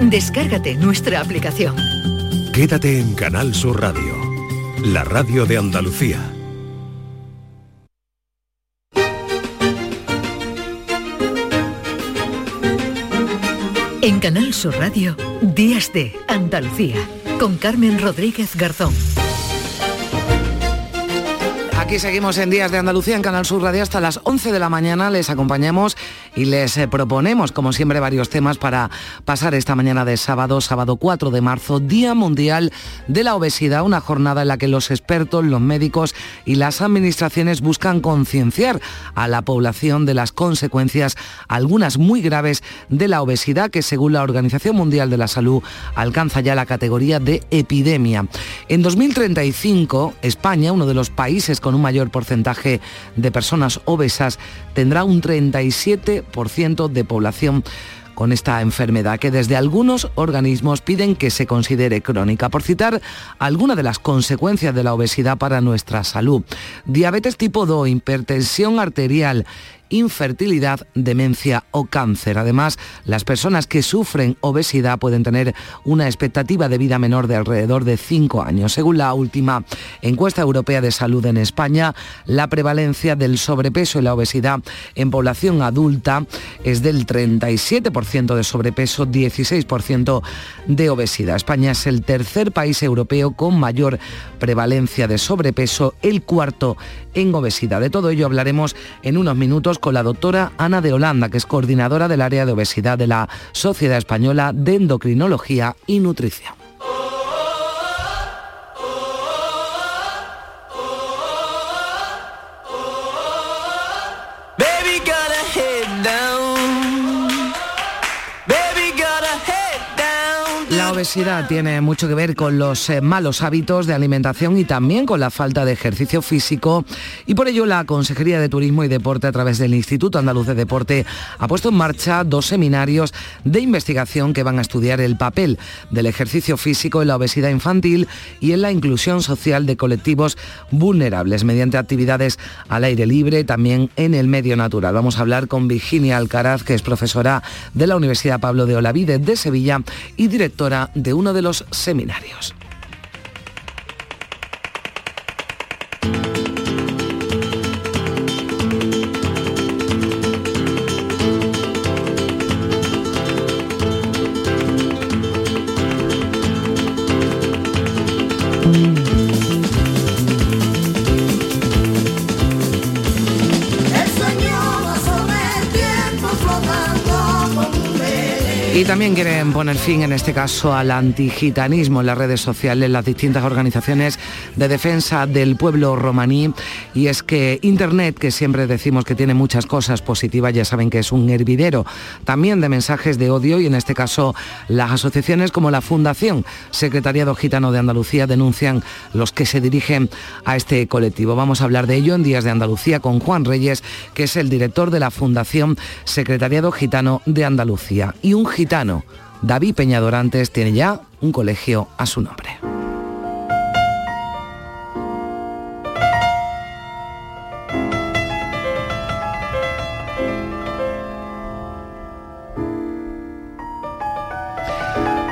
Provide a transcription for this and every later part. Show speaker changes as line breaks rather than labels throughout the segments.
Descárgate nuestra aplicación.
Quédate en Canal Sur Radio, la radio de Andalucía.
En Canal Sur Radio, Días de Andalucía, con Carmen Rodríguez Garzón.
Aquí seguimos en Días de Andalucía en Canal Sur Radio hasta las 11 de la mañana. Les acompañamos y les eh, proponemos, como siempre, varios temas para pasar esta mañana de sábado, sábado 4 de marzo, Día Mundial de la Obesidad, una jornada en la que los expertos, los médicos y las administraciones buscan concienciar a la población de las consecuencias, algunas muy graves, de la obesidad que según la Organización Mundial de la Salud alcanza ya la categoría de epidemia. En 2035, España, uno de los países con un mayor porcentaje de personas obesas, tendrá un 37% de población con esta enfermedad que desde algunos organismos piden que se considere crónica. Por citar algunas de las consecuencias de la obesidad para nuestra salud. Diabetes tipo 2, hipertensión arterial, infertilidad, demencia o cáncer. Además, las personas que sufren obesidad pueden tener una expectativa de vida menor de alrededor de 5 años. Según la última encuesta europea de salud en España, la prevalencia del sobrepeso y la obesidad en población adulta es del 37% de sobrepeso, 16% de obesidad. España es el tercer país europeo con mayor prevalencia de sobrepeso, el cuarto en obesidad. De todo ello hablaremos en unos minutos con la doctora Ana de Holanda, que es coordinadora del área de obesidad de la Sociedad Española de Endocrinología y Nutrición. Obesidad tiene mucho que ver con los eh, malos hábitos de alimentación y también con la falta de ejercicio físico y por ello la Consejería de Turismo y Deporte a través del Instituto Andaluz de Deporte ha puesto en marcha dos seminarios de investigación que van a estudiar el papel del ejercicio físico en la obesidad infantil y en la inclusión social de colectivos vulnerables mediante actividades al aire libre, también en el medio natural. Vamos a hablar con Virginia Alcaraz, que es profesora de la Universidad Pablo de Olavide de Sevilla y directora de uno de los seminarios. Poner fin, en este caso, al antigitanismo en las redes sociales, las distintas organizaciones de defensa del pueblo romaní. Y es que Internet, que siempre decimos que tiene muchas cosas positivas, ya saben que es un hervidero también de mensajes de odio y en este caso las asociaciones como la Fundación Secretariado Gitano de Andalucía denuncian los que se dirigen a este colectivo. Vamos a hablar de ello en Días de Andalucía con Juan Reyes, que es el director de la Fundación Secretariado Gitano de Andalucía. Y un gitano, David Peñadorantes, tiene ya un colegio a su nombre.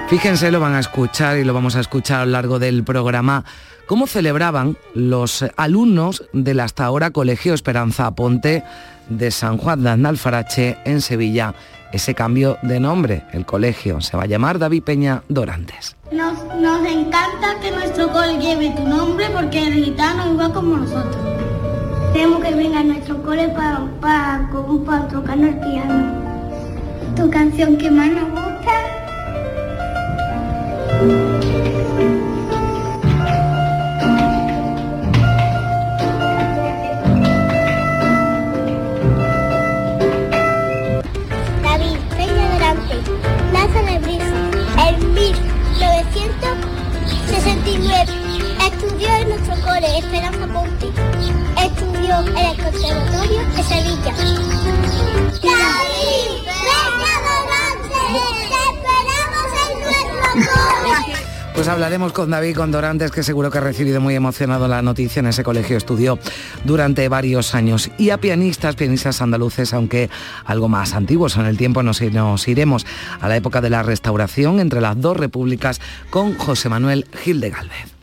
Fíjense, lo van a escuchar y lo vamos a escuchar a lo largo del programa, cómo celebraban los alumnos del hasta ahora Colegio Esperanza Ponte de San Juan de Analfarache en Sevilla ese cambio de nombre. El colegio se va a llamar David Peña Dorantes.
Nos, encanta que nuestro cole lleve tu nombre porque el gitano igual como nosotros. Queremos que venga a nuestro cole para pa, pa, el piano. Tu canción que más nos gusta. En 1969 estudió en nuestro cole Esperanza Ponti. Estudió en el Conservatorio de Sevilla.
Pues Pues hablaremos con David Condorantes, que seguro que ha recibido muy emocionado la noticia en ese colegio. Estudió durante varios años. Y a pianistas, pianistas andaluces, aunque algo más antiguos en el tiempo, nos, nos iremos a la época de la restauración entre las dos repúblicas con José Manuel Gil de Galvez.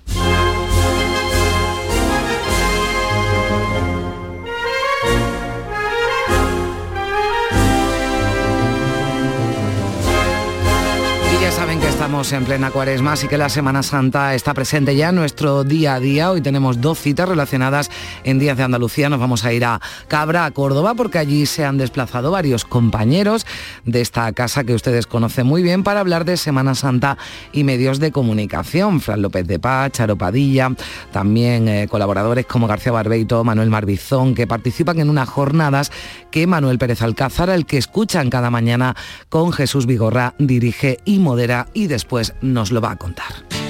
Estamos en plena cuaresma, así que la Semana Santa está presente ya en nuestro día a día. Hoy tenemos dos citas relacionadas en Días de Andalucía. Nos vamos a ir a Cabra, a Córdoba, porque allí se han desplazado varios compañeros de esta casa que ustedes conocen muy bien para hablar de Semana Santa y medios de comunicación. Fran López de Paz, Charo Padilla, también eh, colaboradores como García Barbeito, Manuel Marbizón, que participan en unas jornadas que Manuel Pérez Alcázar, el que escuchan cada mañana con Jesús Vigorra, dirige y modera y después nos lo va a contar.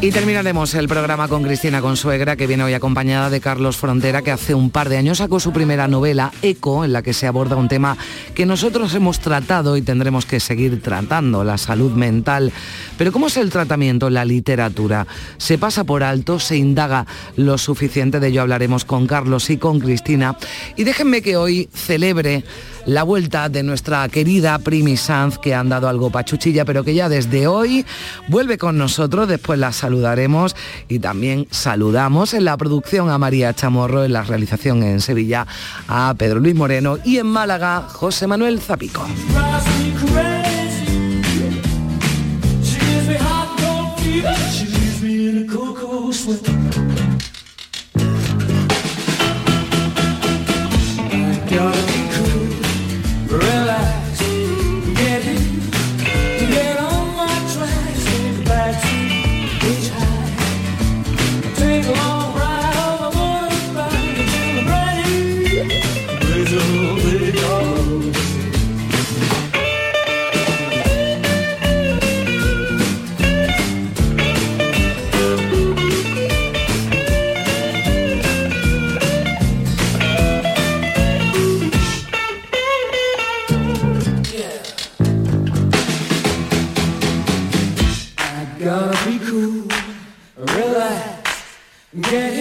Y terminaremos el programa con Cristina Consuegra, que viene hoy acompañada de Carlos Frontera, que hace un par de años sacó su primera novela, Eco, en la que se aborda un tema que nosotros hemos tratado y tendremos que seguir tratando, la salud mental. Pero ¿cómo es el tratamiento en la literatura? ¿Se pasa por alto? ¿Se indaga lo suficiente? De ello hablaremos con Carlos y con Cristina. Y déjenme que hoy celebre la vuelta de nuestra querida Primi Sanz, que han dado algo pachuchilla, pero que ya desde hoy vuelve con nosotros, después la saludaremos y también saludamos en la producción a María Chamorro, en la realización en Sevilla a Pedro Luis Moreno y en Málaga José Manuel Zapico.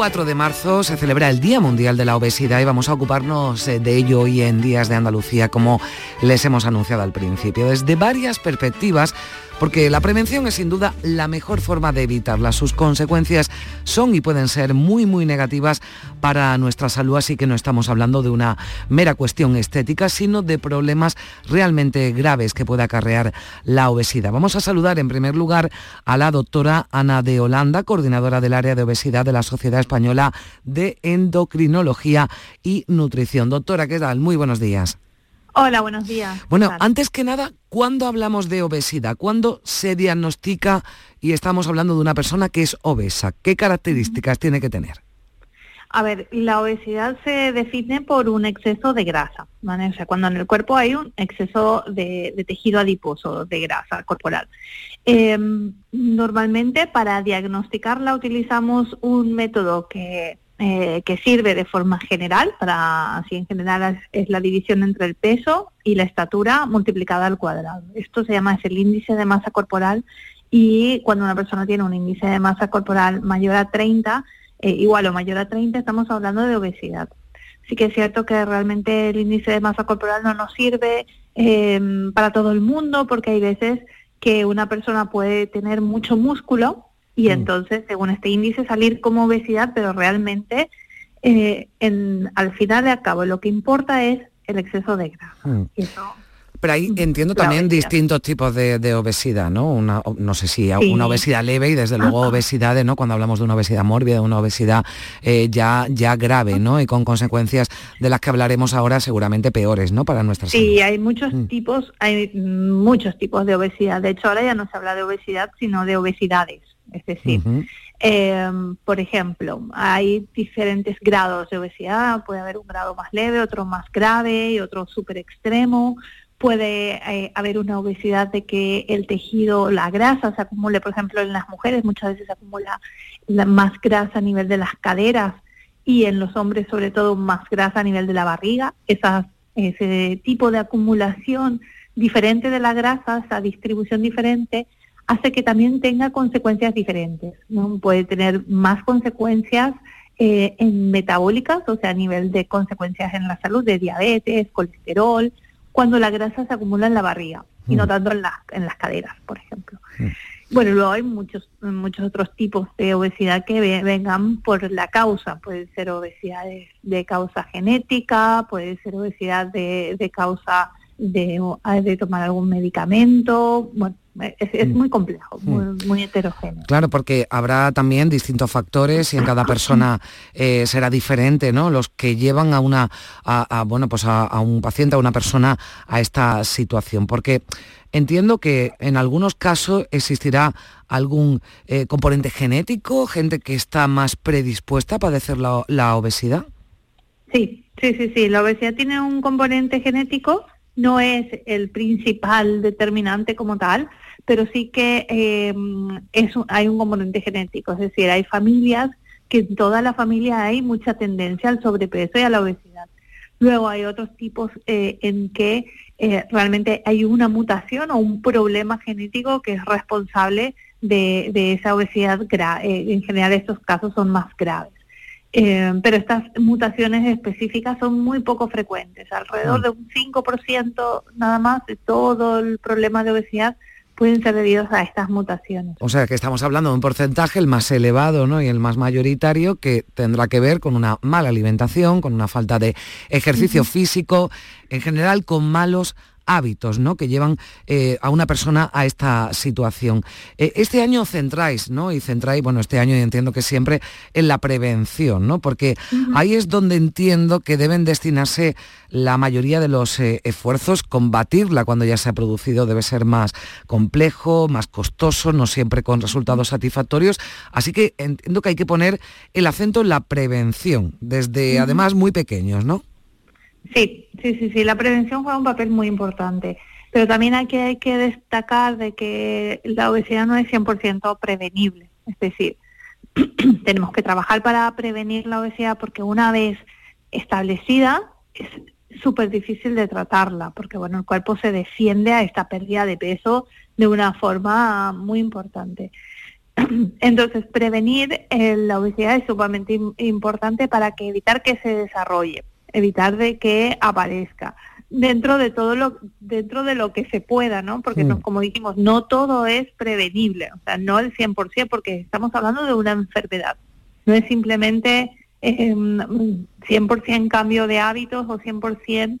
4 de marzo se celebra el Día Mundial de la Obesidad y vamos a ocuparnos eh, de ello hoy en Días de Andalucía, como les hemos anunciado al principio, desde varias perspectivas porque la prevención es sin duda la mejor forma de evitarla. Sus consecuencias son y pueden ser muy, muy negativas para nuestra salud, así que no estamos hablando de una mera cuestión estética, sino de problemas realmente graves que puede acarrear la obesidad. Vamos a saludar en primer lugar a la doctora Ana de Holanda, coordinadora del área de obesidad de la Sociedad Española de Endocrinología y Nutrición. Doctora, ¿qué tal? Muy buenos días.
Hola, buenos días.
Bueno, antes que nada, ¿cuándo hablamos de obesidad? ¿Cuándo se diagnostica y estamos hablando de una persona que es obesa? ¿Qué características tiene que tener?
A ver, la obesidad se define por un exceso de grasa, ¿vale? O sea, cuando en el cuerpo hay un exceso de, tejido adiposo, de grasa corporal. Em, normalmente para diagnosticarla utilizamos un método que eh, que sirve de forma general, para así en general es, la división entre el peso y la estatura multiplicada al cuadrado. Esto se llama el índice de masa corporal y cuando una persona tiene un índice de masa corporal mayor a 30, eh, igual o mayor a 30, estamos hablando de obesidad. Sí que es cierto que realmente el índice de masa corporal no nos sirve em, para todo el mundo porque hay veces que una persona puede tener mucho músculo y mm. entonces, según este índice, salir como obesidad, pero realmente eh, en, al final de cabo lo que importa es el exceso de grasa. Mm.
pero ahí entiendo también distintos tipos de, obesidad, ¿no? Una, no sé si una obesidad leve y desde luego obesidades, ¿no? Cuando hablamos de una obesidad mórbida, una obesidad eh, ya, ya grave, ¿no? Y con consecuencias de las que hablaremos ahora seguramente peores, ¿no? Para nuestra
salud. Sí, hay muchos mm. tipos, hay muchos tipos de obesidad. De hecho, ahora ya no se habla de obesidad, sino de obesidades. Es decir, em, por ejemplo, hay diferentes grados de obesidad, puede haber un grado más leve, otro más grave y otro súper extremo. Puede eh, haber una obesidad de que el tejido, la grasa se acumule, por ejemplo, en las mujeres muchas veces se acumula más grasa a nivel de las caderas y en los hombres sobre todo más grasa a nivel de la barriga. ese tipo de acumulación diferente de la grasa, esa distribución diferente, hace que también tenga consecuencias diferentes. ¿no? Puede tener más consecuencias eh, en metabólicas, o sea, a nivel de consecuencias en la salud, de diabetes, colesterol, cuando la grasa se acumula en la barriga y no mm. tanto en, en las caderas, por ejemplo. Mm. Bueno, luego hay muchos, muchos otros tipos de obesidad que vengan por la causa. Puede ser obesidad de, causa genética, puede ser obesidad de, de causa de, de tomar algún medicamento. Bueno, es, mm. muy complejo, mm. muy, heterogéneo.
Claro, porque habrá también distintos factores y en cada persona eh, será diferente, ¿no? Los que llevan a una, a, bueno, pues a, un paciente, a una persona a esta situación. Porque entiendo que en algunos casos existirá algún eh, componente genético, gente que está más predispuesta a padecer la, la obesidad.
Sí, sí, sí, sí. La obesidad tiene un componente genético no es el principal determinante como tal, pero sí que eh, es, hay un componente genético, es decir, hay familias que en toda la familia hay mucha tendencia al sobrepeso y a la obesidad. Luego hay otros tipos eh, en que eh, realmente hay una mutación o un problema genético que es responsable de, esa obesidad. en general estos casos son más graves. Eh, pero estas mutaciones específicas son muy poco frecuentes, alrededor mm. de un 5% nada más de todo el problema de obesidad pueden ser debidos a estas mutaciones.
O sea que estamos hablando de un porcentaje el más elevado ¿no? y el más mayoritario que tendrá que ver con una mala alimentación, con una falta de ejercicio físico, en general con malos hábitos ¿no? que llevan eh, a una persona a esta situación. Eh, este año centráis, ¿no? Y centráis, bueno, este año entiendo que siempre en la prevención, ¿no? Porque ahí es donde entiendo que deben destinarse la mayoría de los eh, esfuerzos. Combatirla cuando ya se ha producido debe ser más complejo, más costoso, no siempre con resultados satisfactorios. Así que entiendo que hay que poner el acento en la prevención, desde además muy pequeños, ¿no?
Sí, sí, sí, sí, la prevención juega un papel muy importante, pero también hay que, hay que destacar de que la obesidad no es 100% prevenible, es decir, tenemos que trabajar para prevenir la obesidad porque una vez establecida es súper difícil de tratarla, porque bueno, el cuerpo se defiende a esta pérdida de peso de una forma muy importante. Entonces, prevenir eh, la obesidad es sumamente importante para que evitar que se desarrolle, evitar de que aparezca dentro de todo lo dentro de lo que se pueda, ¿no? Porque no, como dijimos, no todo es prevenible, o sea, no el 100% porque estamos hablando de una enfermedad. No es simplemente eh, 100% cambio de hábitos o 100%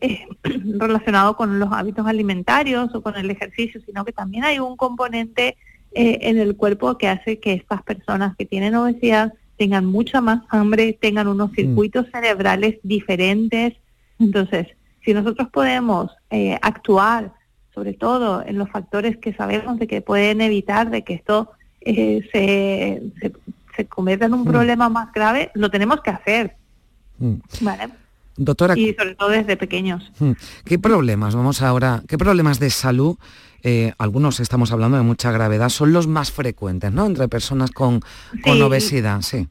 eh, relacionado con los hábitos alimentarios o con el ejercicio, sino que también hay un componente eh, en el cuerpo que hace que estas personas que tienen obesidad tengan mucha más hambre, tengan unos mm. circuitos cerebrales diferentes. Entonces, si nosotros podemos eh, actuar sobre todo en los factores que sabemos de que pueden evitar de que esto se, se, se, convierta en un mm. problema más grave, lo tenemos que hacer. Mm. ¿Vale?
Doctora.
Y sobre todo desde pequeños.
¿Qué problemas, vamos ahora, qué problemas de salud eh, algunos estamos hablando de mucha gravedad, son los más frecuentes, ¿no? Entre personas con, obesidad, sí.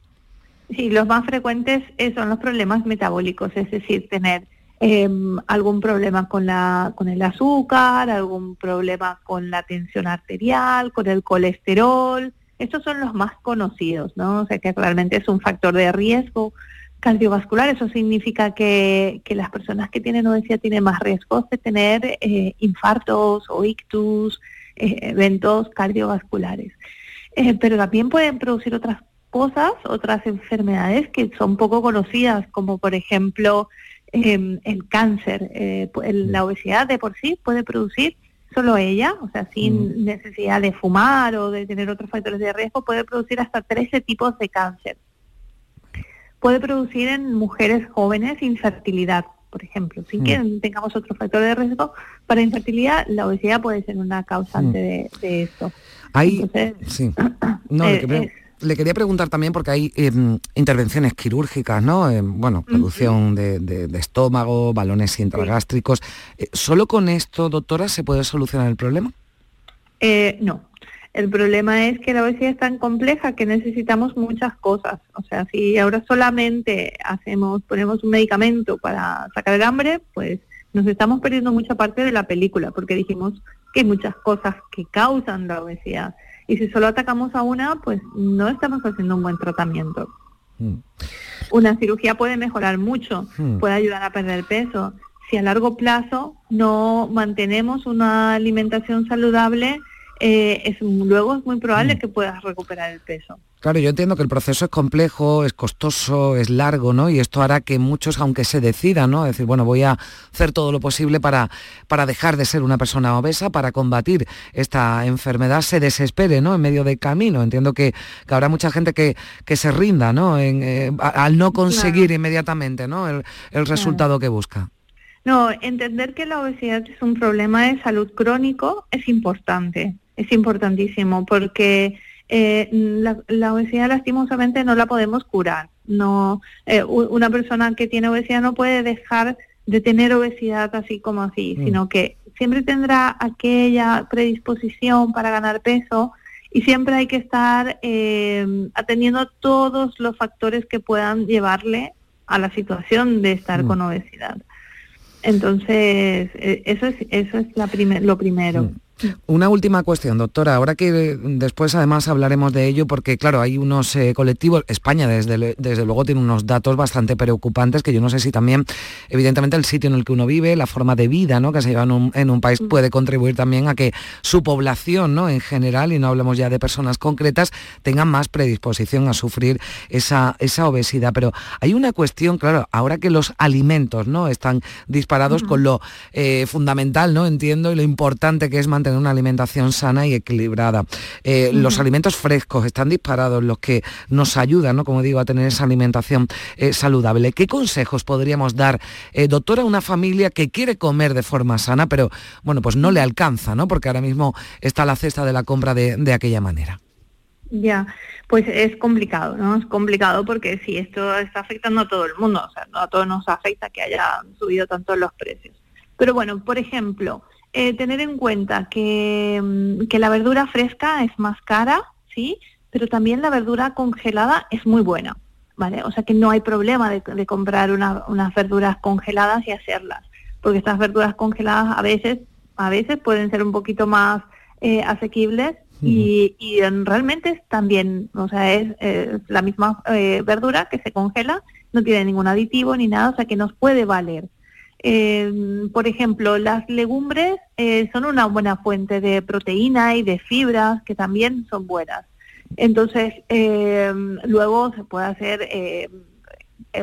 Sí, los más frecuentes eh, son los problemas metabólicos, es decir, tener em, algún problema con, la, con el azúcar, algún problema con la tensión arterial, con el colesterol. Estos son los más conocidos, ¿no? O sea que realmente es un factor de riesgo cardiovascular, eso significa que, las personas que tienen obesidad tienen más riesgos de tener eh, infartos o ictus, eh, eventos cardiovasculares. Eh, pero también pueden producir otras cosas, otras enfermedades que son poco conocidas, como por ejemplo em, el cáncer. la obesidad de por sí puede producir solo ella, o sea, sin mm. necesidad de fumar o de tener otros factores de riesgo, puede producir hasta 13 tipos de cáncer puede producir en mujeres jóvenes infertilidad, por ejemplo. Sin que mm. tengamos otro factor de riesgo para infertilidad, la obesidad puede ser una causante mm. de, esto.
Hay, sí. No, eh, le, quería preguntar también porque hay em, intervenciones quirúrgicas, ¿no? Em, bueno, producción de, estómago, balones intragástricos. Eh, ¿Solo con esto, doctora, se puede solucionar el problema?
Eh, no, el problema es que la obesidad es tan compleja que necesitamos muchas cosas. O sea, si ahora solamente hacemos, ponemos un medicamento para sacar el hambre, pues nos estamos perdiendo mucha parte de la película, porque dijimos que hay muchas cosas que causan la obesidad. Y si solo atacamos a una, pues no estamos haciendo un buen tratamiento. Hmm. Una cirugía puede mejorar mucho, hmm. puede ayudar a perder peso. Si a largo plazo no mantenemos una alimentación saludable, eh, es, luego es muy probable mm. que puedas recuperar el peso.
Claro, yo entiendo que el proceso es complejo, es costoso, es largo, ¿no? Y esto hará que muchos, aunque se decidan, ¿no? Decir, bueno, voy a hacer todo lo posible para, para dejar de ser una persona obesa, para combatir esta enfermedad, se desespere, ¿no? En medio del camino. Entiendo que, habrá mucha gente que, que se rinda, ¿no? Eh, al no conseguir inmediatamente, ¿no? El, resultado que busca.
No, entender que la obesidad es un problema de salud crónico es importante es importantísimo porque eh, la, obesidad lastimosamente no la podemos curar. No, eh, una persona que tiene obesidad no puede dejar de tener obesidad así como así, mm. sino que siempre tendrá aquella predisposición para ganar peso y siempre hay que estar eh, atendiendo todos los factores que puedan llevarle a la situación de estar mm. con obesidad. Entonces, eso es, eso es la lo primero. Mm.
Una última cuestión, doctora. Ahora que después además hablaremos de ello, porque claro, hay unos eh, colectivos, España desde, desde luego tiene unos datos bastante preocupantes, que yo no sé si también, evidentemente, el sitio en el que uno vive, la forma de vida ¿no? que se lleva en un, país mm. puede contribuir también a que su población ¿no? en general, y no hablamos ya de personas concretas, tengan más predisposición a sufrir esa, esa obesidad. Pero hay una cuestión, claro, ahora que los alimentos ¿no? están disparados con lo eh, fundamental, ¿no? Entiendo, y lo importante que es mantener una alimentación sana y equilibrada. Eh, los alimentos frescos están disparados, los que nos ayudan, ¿no? como digo, a tener esa alimentación eh, saludable. ¿Qué consejos podríamos dar, eh, doctora, a una familia que quiere comer de forma sana, pero bueno, pues no le alcanza, ¿no? Porque ahora mismo está la cesta de la compra de, aquella manera.
Ya, pues es complicado, ¿no? Es complicado porque si esto está afectando a todo el mundo, o sea, no a todos nos afecta que haya subido tanto los precios. Pero bueno, por ejemplo, eh, tener en cuenta que, mm, que, la verdura fresca es más cara, ¿sí? Pero también la verdura congelada es muy buena, ¿vale? O sea que no hay problema de, comprar unas verduras congeladas y hacerlas, porque estas verduras congeladas a veces, a veces pueden ser un poquito más eh, asequibles y, realmente es también, o sea, es, la misma eh, verdura que se congela, no tiene ningún aditivo ni nada, o sea que nos puede valer. Eh, por ejemplo, las legumbres eh, son una buena fuente de proteína y de fibras que también son buenas. Entonces, luego se puede hacer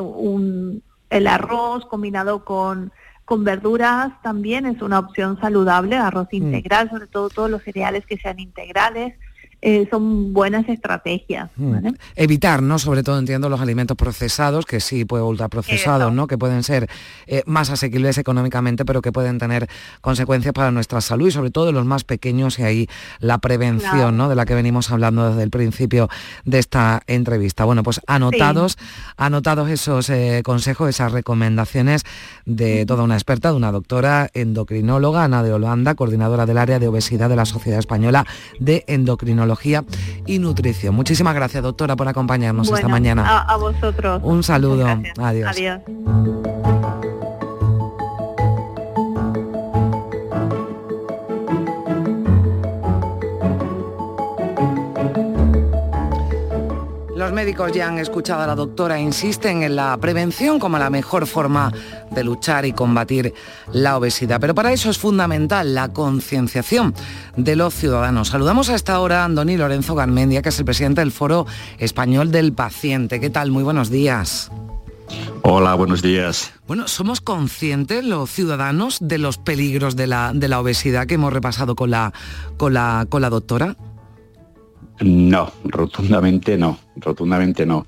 un, el arroz combinado con con verduras también es una opción saludable, arroz mm. integral, sobre todo todos los cereales que sean integrales. Eh, son buenas estrategias. Mm.
Evitar, ¿no? Sobre todo entiendo los alimentos procesados, que sí, pues ultraprocesados, ¿no? Que pueden ser eh, más asequibles económicamente, pero que pueden tener consecuencias para nuestra salud y sobre todo los más pequeños y ahí la prevención, ¿no? De la que venimos hablando desde el principio de esta entrevista. Bueno, pues anotados, anotados esos eh, consejos, esas recomendaciones de toda una experta, de una doctora endocrinóloga, Ana de Holanda, coordinadora del área de obesidad de la Sociedad Española de Endocrinología y Nutrición. Muchísimas gracias, doctora, por acompañarnos esta mañana.
A, vosotros.
Un saludo. Adiós.
Adiós.
Los médicos ya han escuchado a la doctora, e insisten en la prevención como la mejor forma de luchar y combatir la obesidad. Pero para eso es fundamental la concienciación de los ciudadanos. Saludamos a esta hora a Andoni Lorenzo Garmendia, que es el presidente del Foro Español del Paciente. ¿Qué tal? Muy buenos días.
Hola, buenos días.
Bueno, ¿somos conscientes los ciudadanos de los peligros de la, de la obesidad que hemos repasado con la, con la, con la doctora?
No, rotundamente no, rotundamente no.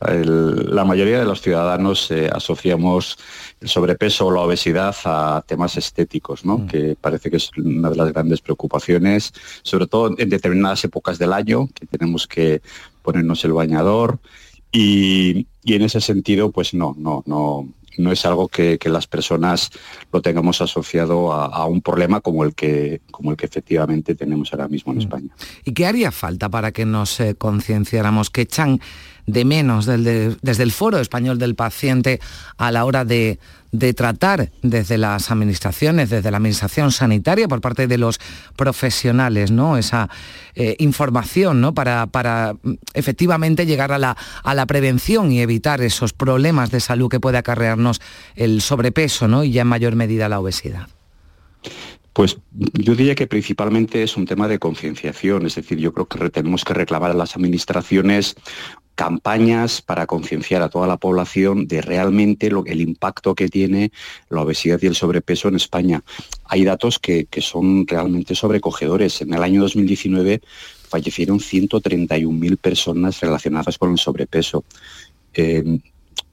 la mayoría de los ciudadanos eh, asociamos el sobrepeso o la obesidad a temas estéticos, ¿no? Mm. que parece que es una de las grandes preocupaciones, sobre todo en determinadas épocas del año, que tenemos que ponernos el bañador y, y en ese sentido, pues no, no, no, no es algo que, las personas lo tengamos asociado a, un problema como el, que, como el que efectivamente tenemos ahora mismo en mm. España.
¿Y qué haría falta para que nos eh, concienciáramos que echan de menos desde el Foro Español del Paciente a la hora de, tratar desde las administraciones, desde la administración sanitaria, por parte de los profesionales, ¿no? Esa eh, información, ¿no? Para, para, mm, efectivamente llegar a la, a la prevención y evitar esos problemas de salud que puede acarrearnos el sobrepeso, ¿no? Y ya en mayor medida la obesidad.
Pues yo diría que principalmente es un tema de concienciación, es decir, yo creo que tenemos que reclamar a las administraciones campañas para concienciar a toda la población de realmente lo, el impacto que tiene la obesidad y el sobrepeso en España. Hay datos que, son realmente sobrecogedores. En el año 2019 fallecieron 131.000 personas relacionadas con el sobrepeso. Eh,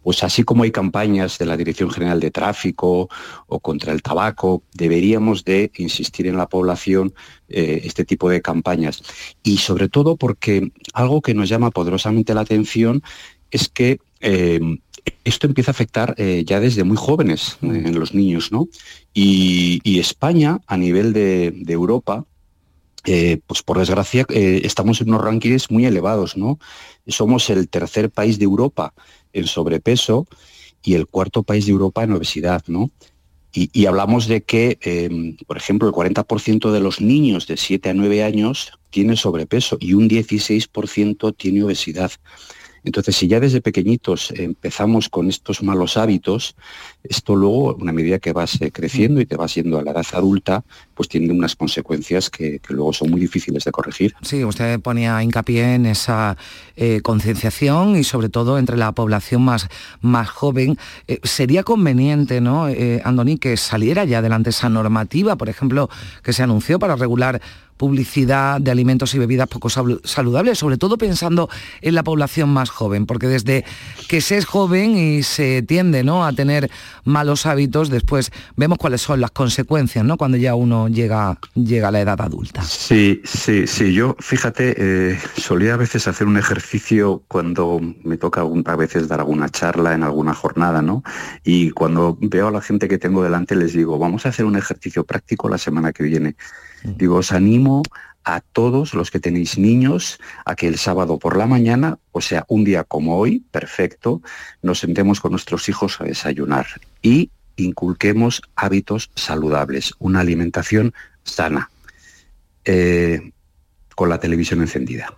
pues así como hay campañas de la Dirección General de Tráfico o contra el tabaco, deberíamos de insistir en la población eh, este tipo de campañas. Y sobre todo porque algo que nos llama poderosamente la atención es que eh, esto empieza a afectar eh, ya desde muy jóvenes en los niños, ¿no? Y, España, a nivel de, Europa, pues por desgracia estamos en unos rankings muy elevados, ¿no? Somos el tercer país de Europa en sobrepeso y el cuarto país de Europa en obesidad, ¿no? Y, hablamos de que, em, por ejemplo, el 40% de los niños de 7 a 9 años tiene sobrepeso y un 16% tiene obesidad. Entonces, si ya desde pequeñitos empezamos con estos malos hábitos, esto luego, una medida que vas eh, creciendo y te vas yendo a la edad adulta, pues tiene unas consecuencias que, luego son muy difíciles de corregir.
Sí, usted ponía hincapié en esa eh, concienciación y sobre todo entre la población más, más joven. Eh, sería conveniente, ¿no, Andoni, que saliera ya adelante esa normativa, por ejemplo, que se anunció para regular publicidad de alimentos y bebidas poco saludables, sobre todo pensando en la población más joven, porque desde que se es joven y se tiende ¿no? a tener malos hábitos, después vemos cuáles son las consecuencias ¿no? cuando ya uno llega, llega a la edad adulta.
Sí, sí, sí, yo fíjate, eh, solía a veces hacer un ejercicio cuando me toca a veces dar alguna charla en alguna jornada, ¿no? Y cuando veo a la gente que tengo delante les digo, vamos a hacer un ejercicio práctico la semana que viene. Digo, os animo a todos los que tenéis niños a que el sábado por la mañana, o sea, un día como hoy, perfecto, nos sentemos con nuestros hijos a desayunar y inculquemos hábitos saludables, una alimentación sana. Eh, con la televisión encendida.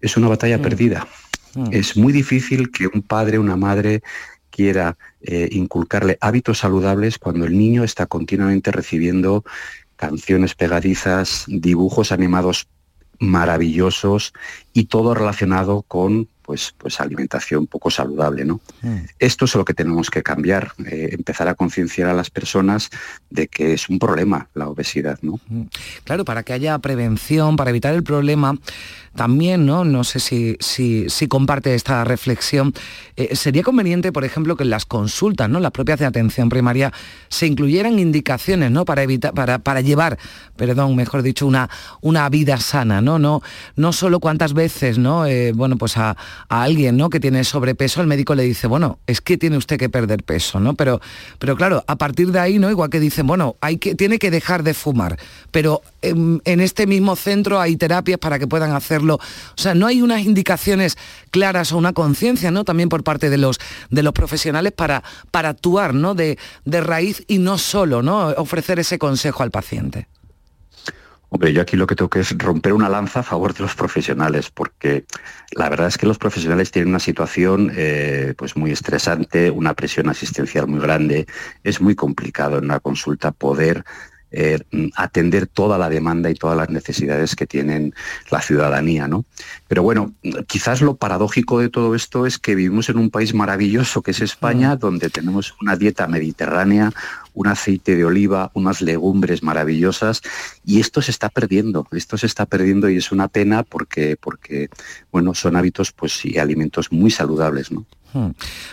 Es una batalla mm. perdida. Mm. Es muy difícil que un padre, una madre quiera eh, inculcarle hábitos saludables cuando el niño está continuamente recibiendo canciones pegadizas, dibujos animados maravillosos y todo relacionado con pues, pues alimentación poco saludable. ¿no? Mm. Esto es lo que tenemos que cambiar, eh, empezar a concienciar a las personas de que es un problema la obesidad. ¿no?
Claro, para que haya prevención, para evitar el problema, también, ¿no? No sé si, si, comparte esta reflexión. Eh, sería conveniente, por ejemplo, que en las consultas, ¿no? Las propias de atención primaria se incluyeran indicaciones, ¿no? Para evitar, para, para llevar, perdón, mejor dicho, una, una vida sana, ¿no? No, no solo cuántas veces, ¿no? Eh, bueno, pues a, alguien, ¿no? Que tiene sobrepeso, el médico le dice, bueno, es que tiene usted que perder peso, ¿no? Pero, pero claro, a partir de ahí, ¿no? Igual que dicen, bueno, hay que, tiene que dejar de fumar, pero en, este mismo centro hay terapias para que puedan hacer o sea, no hay unas indicaciones claras o una conciencia, ¿no? También por parte de los, de los profesionales para, para actuar, ¿no? De, de raíz y no solo, ¿no? Ofrecer ese consejo al paciente.
Hombre, yo aquí lo que tengo que es romper una lanza a favor de los profesionales, porque la verdad es que los profesionales tienen una situación eh, pues muy estresante, una presión asistencial muy grande, es muy complicado en una consulta poder eh, atender toda la demanda y todas las necesidades que tienen la ciudadanía. ¿no? Pero bueno, quizás lo paradójico de todo esto es que vivimos en un país maravilloso que es España, mm. donde tenemos una dieta mediterránea, un aceite de oliva, unas legumbres maravillosas y esto se está perdiendo, esto se está perdiendo y es una pena porque, porque bueno, son hábitos pues, y alimentos muy saludables. ¿no?
Hmm.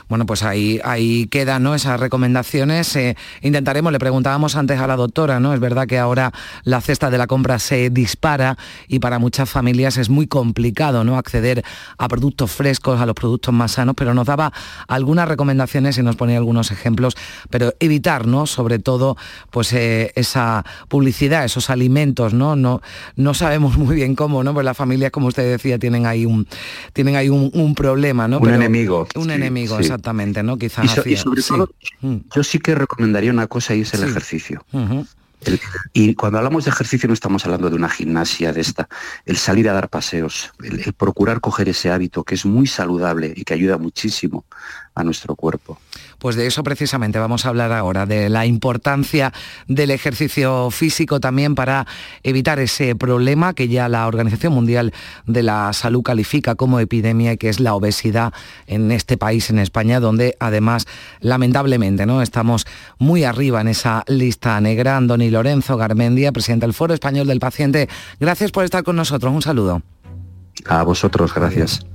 Bueno, pues ahí, ahí quedan ¿no? esas recomendaciones. Eh, intentaremos, le preguntábamos antes a la doctora, ¿no? Es verdad que ahora la cesta de la compra se dispara y para muchas familias es muy complicado ¿no? acceder a productos frescos, a los productos más sanos, pero nos daba algunas recomendaciones y nos ponía algunos ejemplos, pero evitar, ¿no? Sobre todo, pues eh, esa publicidad, esos alimentos, ¿no? No, no sabemos muy bien cómo, ¿no? Pues las familias, como usted decía, tienen ahí un, tienen ahí un, problema, ¿no?
Un enemigo
enemigo, exactamente, ¿no? Quizás.
Y, sobre todo, mm. yo sí que recomendaría una cosa y es el ejercicio. y cuando hablamos de ejercicio no estamos hablando de una gimnasia de esta, el salir a dar paseos, el, procurar coger ese hábito que es muy saludable y que ayuda muchísimo a nuestro cuerpo.
Pues de eso precisamente vamos a hablar ahora, de la importancia del ejercicio físico también para evitar ese problema que ya la Organización Mundial de la Salud califica como epidemia y que es la obesidad en este país, en España, donde además lamentablemente ¿no? estamos muy arriba en esa lista negra. Andoni Lorenzo Garmendia, presidente del Foro Español del Paciente, gracias por estar con nosotros. Un saludo.
A vosotros, gracias.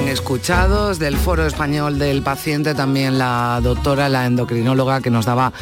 Escuchados del Foro Español del Paciente, también la doctora, la endocrinóloga que nos daba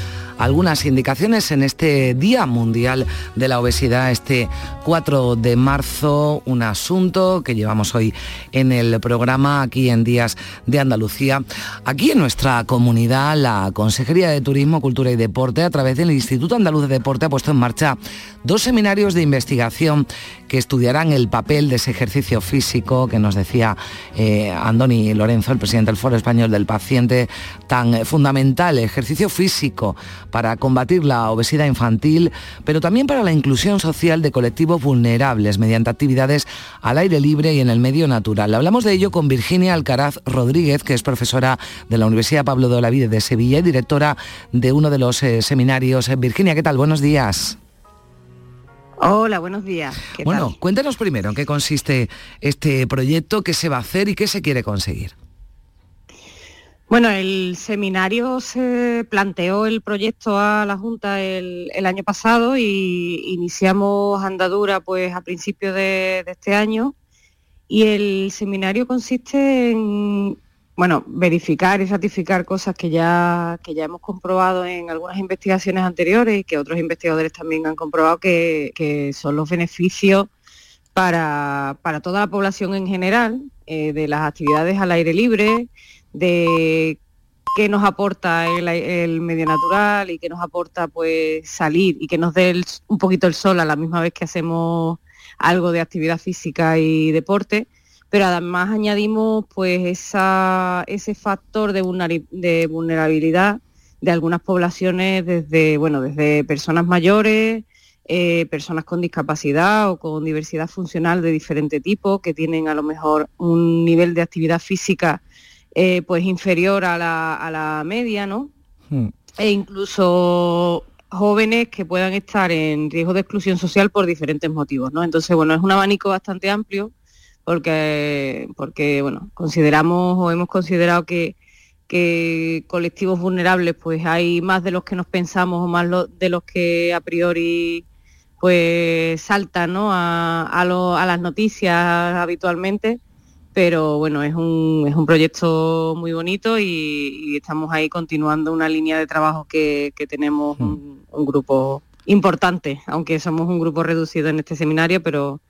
algunas indicaciones en este Día Mundial de la Obesidad, este 4 de marzo, un asunto que llevamos hoy en el programa aquí en Días de Andalucía. Aquí en nuestra comunidad, la Consejería de Turismo, Cultura y Deporte, a través del Instituto Andaluz de Deporte, ha puesto en marcha dos seminarios de investigación que estudiarán el papel de ese ejercicio físico que nos decía eh, Andoni Lorenzo, el presidente del Foro Español del Paciente, tan fundamental, ejercicio físico para combatir la obesidad infantil, pero también para la inclusión social de colectivos vulnerables mediante actividades al aire libre y en el medio natural. Hablamos de ello con Virginia Alcaraz Rodríguez, que es profesora de la Universidad Pablo de Olavide de Sevilla y directora de uno de los eh, seminarios. Virginia, ¿qué tal? Buenos días.
Hola, buenos días.
bueno, cuéntenos primero en qué consiste este proyecto, qué se va a hacer y qué se quiere conseguir.
Bueno, el seminario se planteó el proyecto a la Junta el, año pasado y iniciamos andadura pues a principios de, este año. Y el seminario consiste en bueno, verificar y ratificar cosas que ya, que ya hemos comprobado en algunas investigaciones anteriores y que otros investigadores también han comprobado que, son los beneficios para, toda la población en general, eh, de las actividades al aire libre, de qué nos aporta el, medio natural y qué nos aporta pues salir y que nos dé un poquito el sol a la misma vez que hacemos algo de actividad física y deporte. Pero además añadimos pues ese factor de, vulnerabilidad de algunas poblaciones desde, bueno, desde personas mayores, eh, personas con discapacidad o con diversidad funcional de diferente tipo, que tienen a lo mejor un nivel de actividad física eh, pues inferior a la, media, ¿no? Hmm. E incluso jóvenes que puedan estar en riesgo de exclusión social por diferentes motivos, ¿no? Entonces, bueno, es un abanico bastante amplio porque, porque bueno, consideramos o hemos considerado que, colectivos vulnerables pues hay más de los que nos pensamos o más de los que a priori pues saltan a, las noticias habitualmente pero bueno es un, es un proyecto muy bonito y, estamos ahí continuando una línea de trabajo que, tenemos un, un, grupo importante aunque somos un grupo reducido en este seminario pero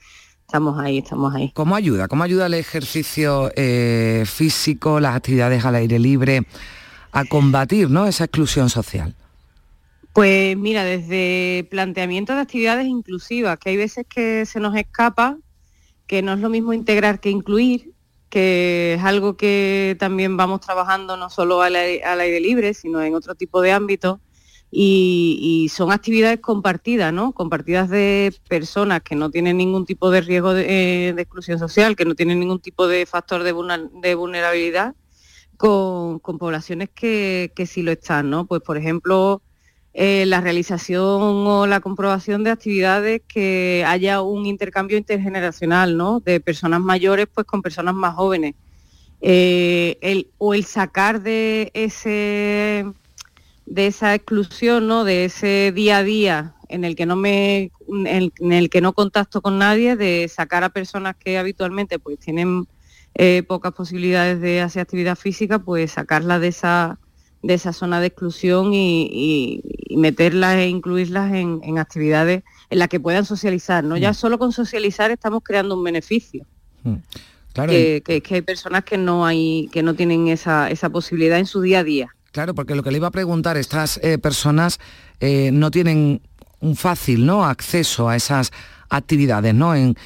estamos ahí, estamos ahí.
¿Cómo ayuda? ¿Cómo ayuda el ejercicio eh, físico, las actividades al aire libre a combatir ¿no? esa exclusión social?
Pues mira, desde planteamiento de actividades inclusivas, que hay veces que se nos escapa, que no es lo mismo integrar que incluir, que es algo que también vamos trabajando no solo al aire libre, sino en otro tipo de ámbitos y, son actividades compartidas, ¿no? Compartidas de personas que no tienen ningún tipo de riesgo de, eh, exclusión social, que no tienen ningún tipo de factor de, vulnerabilidad, con, poblaciones que, sí lo están, ¿no? Pues por ejemplo, eh, la realización o la comprobación de actividades que haya un intercambio intergeneracional, ¿no? De personas mayores pues con personas más jóvenes. Eh, o el sacar de ese de esa exclusión, ¿no? De ese día a día en el que no me, en, el que no contacto con nadie, de sacar a personas que habitualmente pues tienen eh, pocas posibilidades de hacer actividad física, pues sacarlas de esa de esa zona de exclusión y, meterlas e incluirlas en, actividades en las que puedan socializar. ¿no? Ya mm. solo con socializar estamos creando un beneficio. Mm. Claro. Que, que, hay personas que no hay, que no tienen esa, esa posibilidad en su día a día.
Claro, porque lo que le iba a preguntar, estas eh, personas eh, no tienen un fácil ¿no? acceso a esas actividades ¿no? en,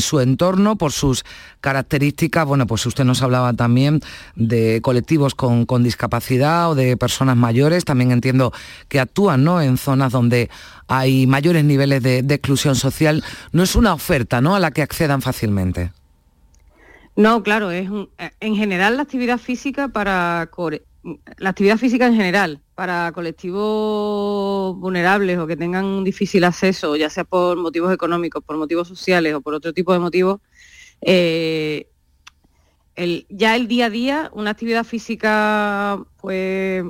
su entorno por sus características. Bueno, pues usted nos hablaba también de colectivos con, discapacidad o de personas mayores. También entiendo que actúan ¿no? en zonas donde hay mayores niveles de, exclusión social. No es una oferta ¿no? a la que accedan fácilmente.
No, claro, es en general la actividad física para la actividad física en general, para colectivos vulnerables o que tengan un difícil acceso, ya sea por motivos económicos, por motivos sociales o por otro tipo de motivos, eh, ya el día a día, una actividad física pues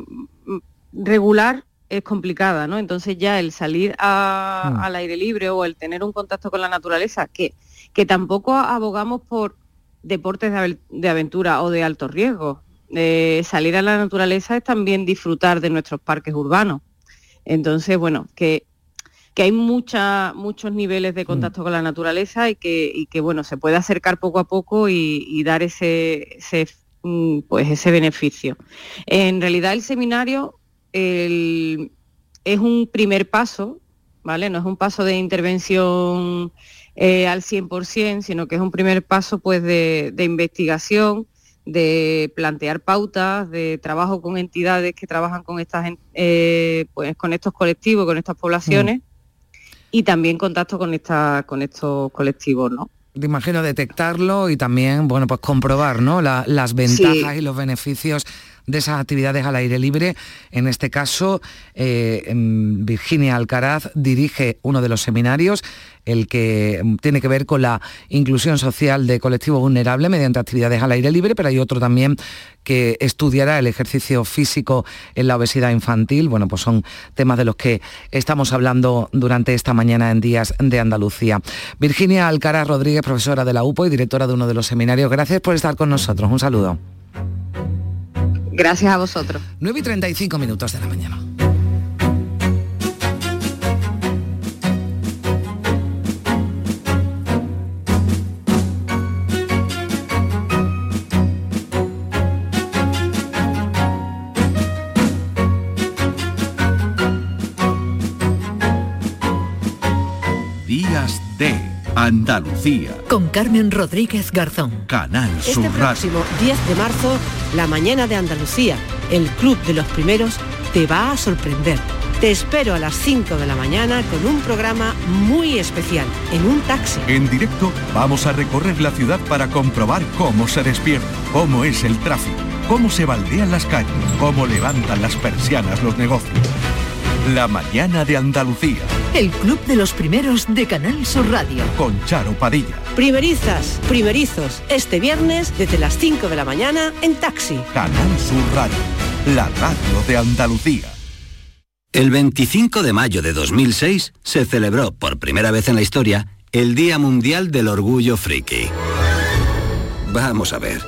regular es complicada, ¿no? Entonces ya el salir hmm. al aire libre o el tener un contacto con la naturaleza, que, que tampoco abogamos por deportes de aventura o de alto riesgo, salir a la naturaleza es también disfrutar de nuestros parques urbanos. Entonces, bueno, que, que hay mucha, muchos niveles de contacto mm. con la naturaleza y que, y que, bueno, se puede acercar poco a poco y, dar ese, ese, mm, pues ese beneficio. En realidad el seminario es un primer paso, ¿vale? No es un paso de intervención eh, al 100%, sino que es un primer paso pues de, de investigación, de plantear pautas, de trabajo con entidades que trabajan con estas eh, pues con estos colectivos, con estas poblaciones, mm. y también contacto con esta, con estos colectivos, ¿no?
Te imagino detectarlo y también, bueno, pues comprobar, ¿no? las ventajas y los beneficios de esas actividades al aire libre. En este caso, eh, Virginia Alcaraz dirige uno de los seminarios, el que mm, tiene que ver con la inclusión social de colectivos vulnerables mediante actividades al aire libre, pero hay otro también que estudiará el ejercicio físico en la obesidad infantil. Bueno, pues son temas de los que estamos hablando durante esta mañana en Días de Andalucía. Virginia Alcaraz Rodríguez, profesora de la UPO y directora de uno de los seminarios, gracias por estar con nosotros. Un saludo.
Gracias a vosotros.
9 y 35 minutos de la mañana.
Andalucía.
Con Carmen Rodríguez Garzón.
Canal
Este
Sur Radio.
próximo 10 de marzo, la mañana de Andalucía, el Club de los Primeros, te va a sorprender. Te espero a las 5 de la mañana con un programa muy especial, en un taxi.
En directo vamos a recorrer la ciudad para comprobar cómo se despierta, cómo es el tráfico, cómo se baldean las calles, cómo levantan las persianas los negocios. La mañana de Andalucía
El Club de los Primeros de Canal Sur Radio.
con Charo Padilla.
Primerizas, primerizos, este viernes desde las 5 de la mañana en taxi.
Canal Sur Radio, la radio de Andalucía.
El 25 de mayo de 2006 se celebró por primera vez en la historia el Día Mundial del Orgullo Friki. Vamos a ver,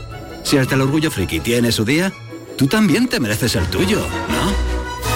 si hasta el Orgullo Friki tiene su día, tú también te mereces el tuyo, ¿no?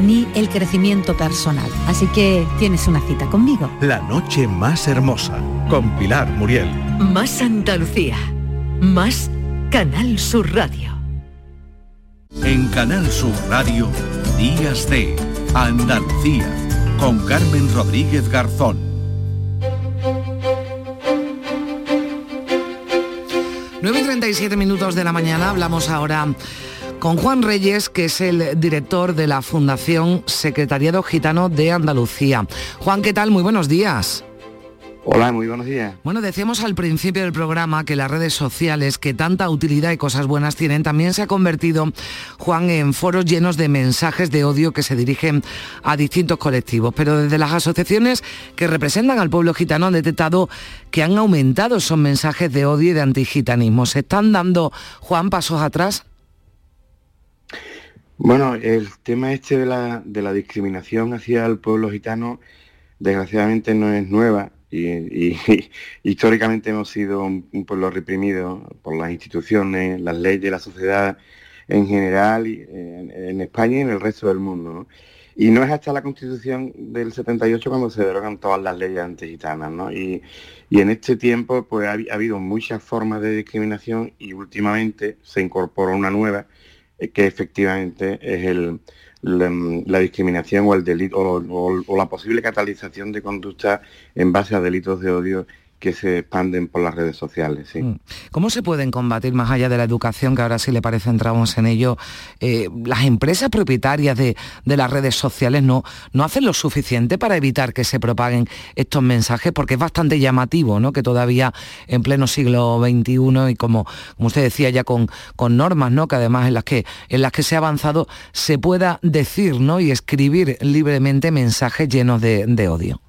ni el crecimiento personal. Así que tienes una cita conmigo.
La noche más hermosa con Pilar Muriel.
Más Andalucía. Más Canal Sur Radio.
En Canal Sur Radio, Días de Andalucía con Carmen Rodríguez Garzón.
Nueve y 37 minutos de la mañana hablamos ahora con Juan Reyes, que es el director de la Fundación Secretariado Gitano de Andalucía. Juan, ¿qué tal? Muy buenos días.
Hola, muy buenos días.
Bueno, decíamos al principio del programa que las redes sociales, que tanta utilidad y cosas buenas tienen, también se ha convertido, Juan, en foros llenos de mensajes de odio que se dirigen a distintos colectivos. Pero desde las asociaciones que representan al pueblo gitano han detectado que han aumentado esos mensajes de odio y de antigitanismo. ¿Se están dando, Juan, pasos atrás?
Bueno, el tema este de la, de la discriminación hacia el pueblo gitano, desgraciadamente no es nueva y, históricamente hemos sido un, pueblo reprimido por las instituciones, las leyes, la sociedad en general, en, España y en el resto del mundo. ¿no? Y no es hasta la Constitución del 78 cuando se derogan todas las leyes antigitanas, ¿no? Y, y en este tiempo pues ha, habi- ha habido muchas formas de discriminación y últimamente se incorporó una nueva que efectivamente es el, la, la discriminación o el delito o, o- o la posible catalización de conducta en base a delitos de odio que se expanden por las redes sociales. Sí.
¿Cómo se pueden combatir más allá de la educación, que ahora sí le parece entramos en ello? eh, las empresas propietarias de, las redes sociales no, no hacen lo suficiente para evitar que se propaguen estos mensajes, porque es bastante llamativo, ¿no? Que todavía en pleno siglo XXI y como, como usted decía ya con, con normas, ¿no? Que además en las que, en las que se ha avanzado se pueda decir, ¿no? Y escribir libremente mensajes llenos de odio.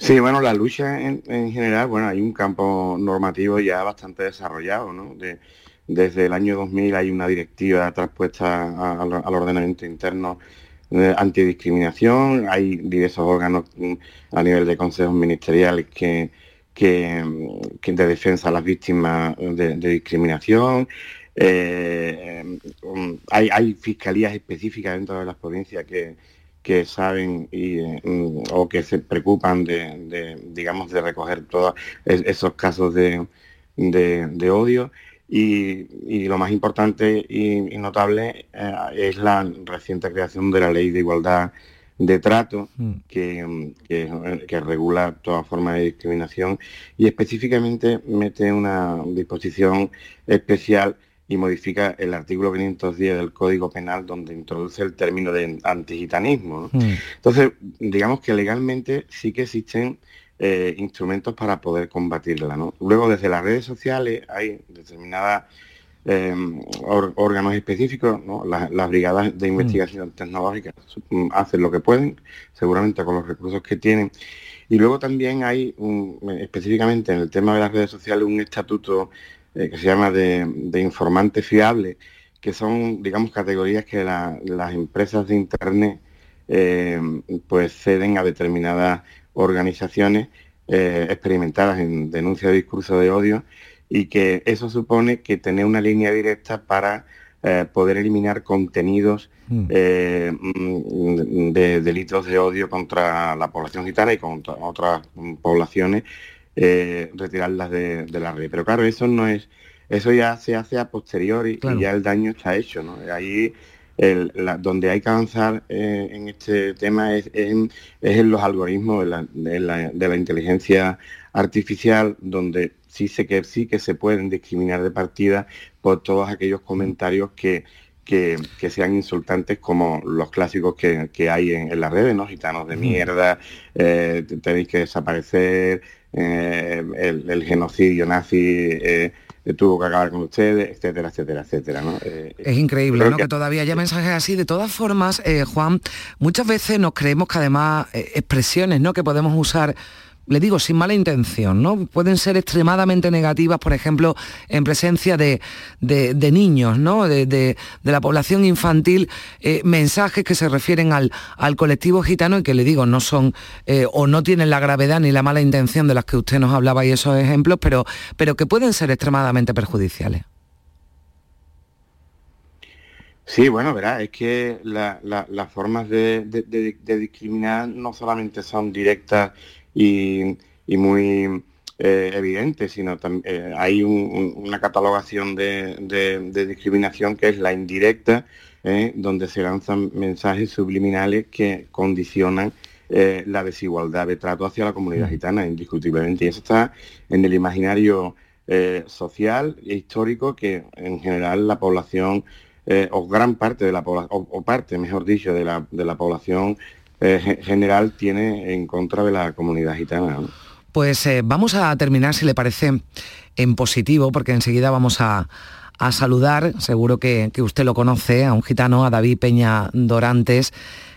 Sí, bueno, la lucha en, en general, bueno, hay un campo normativo ya bastante desarrollado, ¿no? De- desde el año 2000 hay una directiva traspuesta a- al, ordenamiento interno antidiscriminación, hay diversos órganos mm, a nivel de consejos ministeriales que, que, mm, que de defensa a las víctimas de, de discriminación, eh, mm, hay, hay fiscalías específicas dentro de las provincias que, que saben y, mm, o que se preocupan de, de, digamos, de recoger todos es- esos casos de, de- de odio. y, lo más importante y, notable eh, es la reciente creación de la ley de igualdad de trato mm. que, que, regula toda forma de discriminación y específicamente mete una disposición especial y modifica el artículo 510 del Código Penal donde introduce el término de antigitanismo. Mm. Entonces, digamos que legalmente sí que existen eh, instrumentos para poder combatirla. Luego, desde las redes sociales hay determinadas em, órganos específicos, las, brigadas de mm. investigación tecnológica hacen lo que pueden, seguramente con los recursos que tienen. Y luego también hay, específicamente en el tema de las redes sociales, un estatuto eh, que se llama de, informante fiable, que son, digamos, categorías que las empresas de Internet eh, pues ceden a determinadas organizaciones eh, experimentadas en denuncia de discurso de odio y que eso supone que tener una línea directa para eh, poder eliminar contenidos mm. Eh, mm, de delitos de odio contra la población gitana y contra otras poblaciones, retirarlas de, la red. Pero claro, eso no es, eso ya se hace a posteriori y ya el daño está hecho. ¿no? Ahí donde hay que avanzar eh, en este tema es, en, los algoritmos de la, inteligencia artificial, donde sí sé que sí que se pueden discriminar de partida por todos aquellos comentarios que, que, sean insultantes como los clásicos que, hay en, las redes, ¿no? Gitanos de mierda, eh, tenéis que desaparecer, eh, el, genocidio nazi tuvo que acabar con ustedes, etcétera, etcétera, etcétera.
Eh, es increíble, ¿no? Que... todavía haya mensajes así. De todas formas, eh, Juan, muchas veces nos creemos que además eh, expresiones ¿no? que podemos usar le digo, sin mala intención, ¿no? Pueden ser extremadamente negativas, por ejemplo, en presencia de, niños, ¿no? De, la población infantil, eh, mensajes que se refieren al, colectivo gitano y que le digo, no son eh, o no tienen la gravedad ni la mala intención de las que usted nos hablaba y esos ejemplos, pero, pero que pueden ser extremadamente perjudiciales.
Sí, bueno, verá, es que las formas de, discriminar no solamente son directas y, muy eh, evidente, sino también eh, hay una catalogación de, discriminación que es la indirecta, eh, donde se lanzan mensajes subliminales que condicionan la desigualdad de trato hacia la comunidad mm. gitana, indiscutiblemente. Y eso está en el imaginario social e histórico que en general la población, o gran parte de la población, o, parte, mejor dicho, de la, de la población eh, general tiene en contra de la comunidad gitana.
Pues eh, vamos a terminar, si le parece, en positivo, porque enseguida vamos a, saludar, seguro que, que, usted lo conoce, a un gitano, a David Peña Dorantes,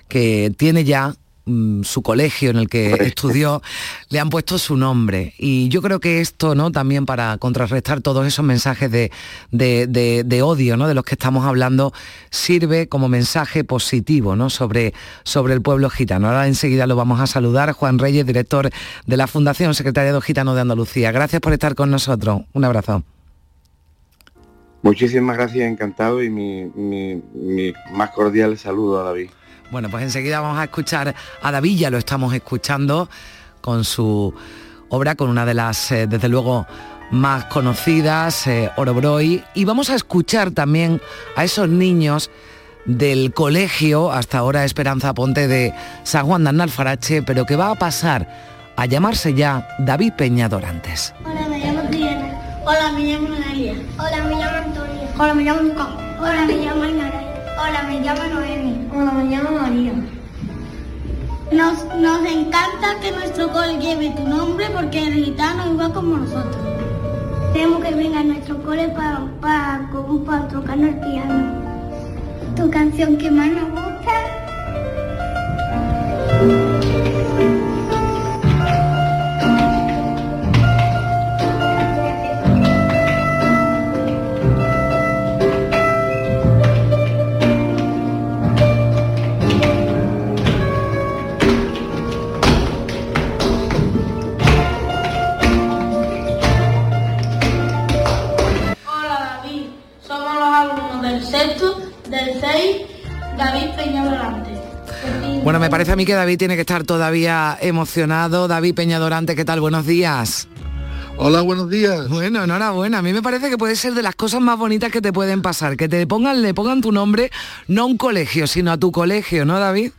que tiene ya Mm, su colegio en el que estudió, le han puesto su nombre. Y yo creo que esto, ¿no? También para contrarrestar todos esos mensajes de, de, odio, ¿no? De los que estamos hablando, sirve como mensaje positivo, ¿no? Sobre, sobre el pueblo gitano. Ahora enseguida lo vamos a saludar. Juan Reyes, director de la Fundación Secretariado Gitano de Andalucía. Gracias por estar con nosotros. Un abrazo.
Muchísimas gracias, encantado y mi, mi más cordial saludo a David.
Bueno, pues enseguida vamos a escuchar a David, ya lo estamos escuchando con su obra, con una de las, eh, desde luego, más conocidas, eh, Orobroy, y vamos a escuchar también a esos niños del colegio, hasta ahora Esperanza Ponte de San Juan de Analfarache, pero que va a pasar a llamarse ya David Peña Dorantes.
Hola, me llamo Diana. Hola, me llamo Nadia. Hola, me llamo Antonio. Hola, me llamo Lucas. Hola, me llamo Ainara. Hola, me llamo Noemi. Hola, me llamo María. Nos, nos encanta que nuestro cole lleve tu nombre porque el gitano igual como nosotros. Queremos que venga a nuestro cole para, para, para tocarnos el piano. Tu canción que más nos gusta.
Bueno, me parece a mí que David tiene que estar todavía emocionado. David Peñadorante, ¿qué tal? Buenos días.
Hola, buenos días.
Bueno, enhorabuena. A mí me parece que puede ser de las cosas más bonitas que te pueden pasar, que te pongan, le pongan tu nombre, no a un colegio, sino a tu colegio, ¿no, David?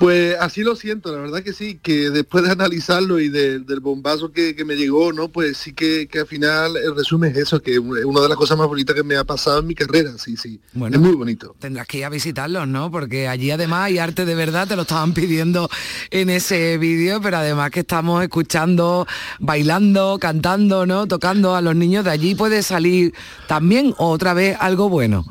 Pues así lo siento, la verdad que sí, que después de analizarlo y del bombazo que, me llegó, ¿no? Pues sí que, al final el resumen es eso, que es una de las cosas más bonitas que me ha pasado en mi carrera, sí, sí. Bueno, es muy bonito.
Tendrás que ir a visitarlos, ¿no? Porque allí además hay arte de verdad, te lo estaban pidiendo en ese vídeo, pero además que estamos escuchando, bailando, cantando, ¿no? Tocando a los niños de allí puede salir también otra vez algo bueno.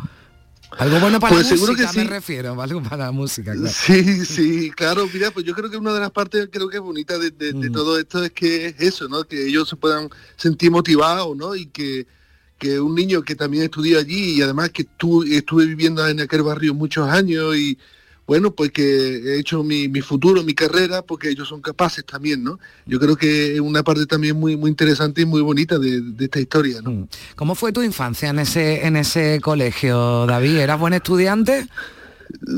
Algo bueno para pues la música, que sí. me refiero, algo para la música.
Sí, sí, claro, mira, pues yo creo que una de las partes creo que es bonita de, mm. todo esto es que es eso, ¿no? Que ellos se puedan sentir motivados, ¿no? Y que, que un niño que también estudió allí y además que tú, estuve viviendo en aquel barrio muchos años y bueno, pues que he hecho mi, futuro, mi carrera, porque ellos son capaces también, ¿no? Yo creo que es una parte también muy, muy interesante y muy bonita de, esta historia, ¿no? Mm.
¿Cómo fue tu infancia en ese, en ese colegio, David? ¿Eras buen estudiante?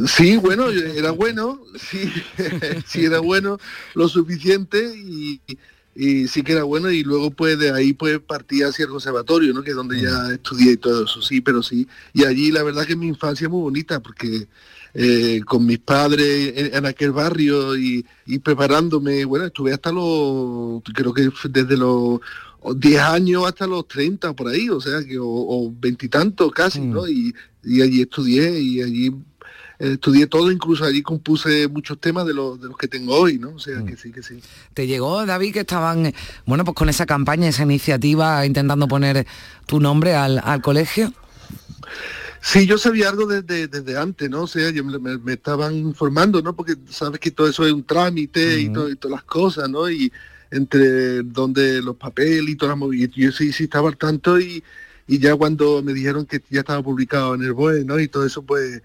Sí, bueno, era bueno, sí, sí era bueno, lo suficiente y, sí que era bueno y luego pues de ahí pues partía hacia el conservatorio, ¿no? Que es donde ya mm. estudié y todo eso, sí, pero sí. Y allí la verdad que mi infancia es muy bonita porque eh, con mis padres en, aquel barrio y, preparándome, bueno, estuve hasta los, creo que desde los 10 años hasta los 30 por ahí, o sea, que o veintitantos casi, ¿no? Mm. Y, allí estudié y allí eh, estudié todo, incluso allí compuse muchos temas de los, de los que tengo hoy, ¿no? O sea, mm. que sí, que sí.
¿Te llegó, David, que estaban, bueno, pues con esa campaña, esa iniciativa, intentando poner tu nombre al, al colegio?
Sí, yo sabía algo desde, desde antes, ¿no? O sea, me, estaban informando, ¿no? Porque sabes que todo eso es un trámite y, todo, y todas las cosas, ¿no? Y entre donde los papeles y todas las movilidades, yo sí, sí estaba al tanto y, y ya cuando me dijeron que ya estaba publicado en el BOE, ¿no? Y todo eso, pues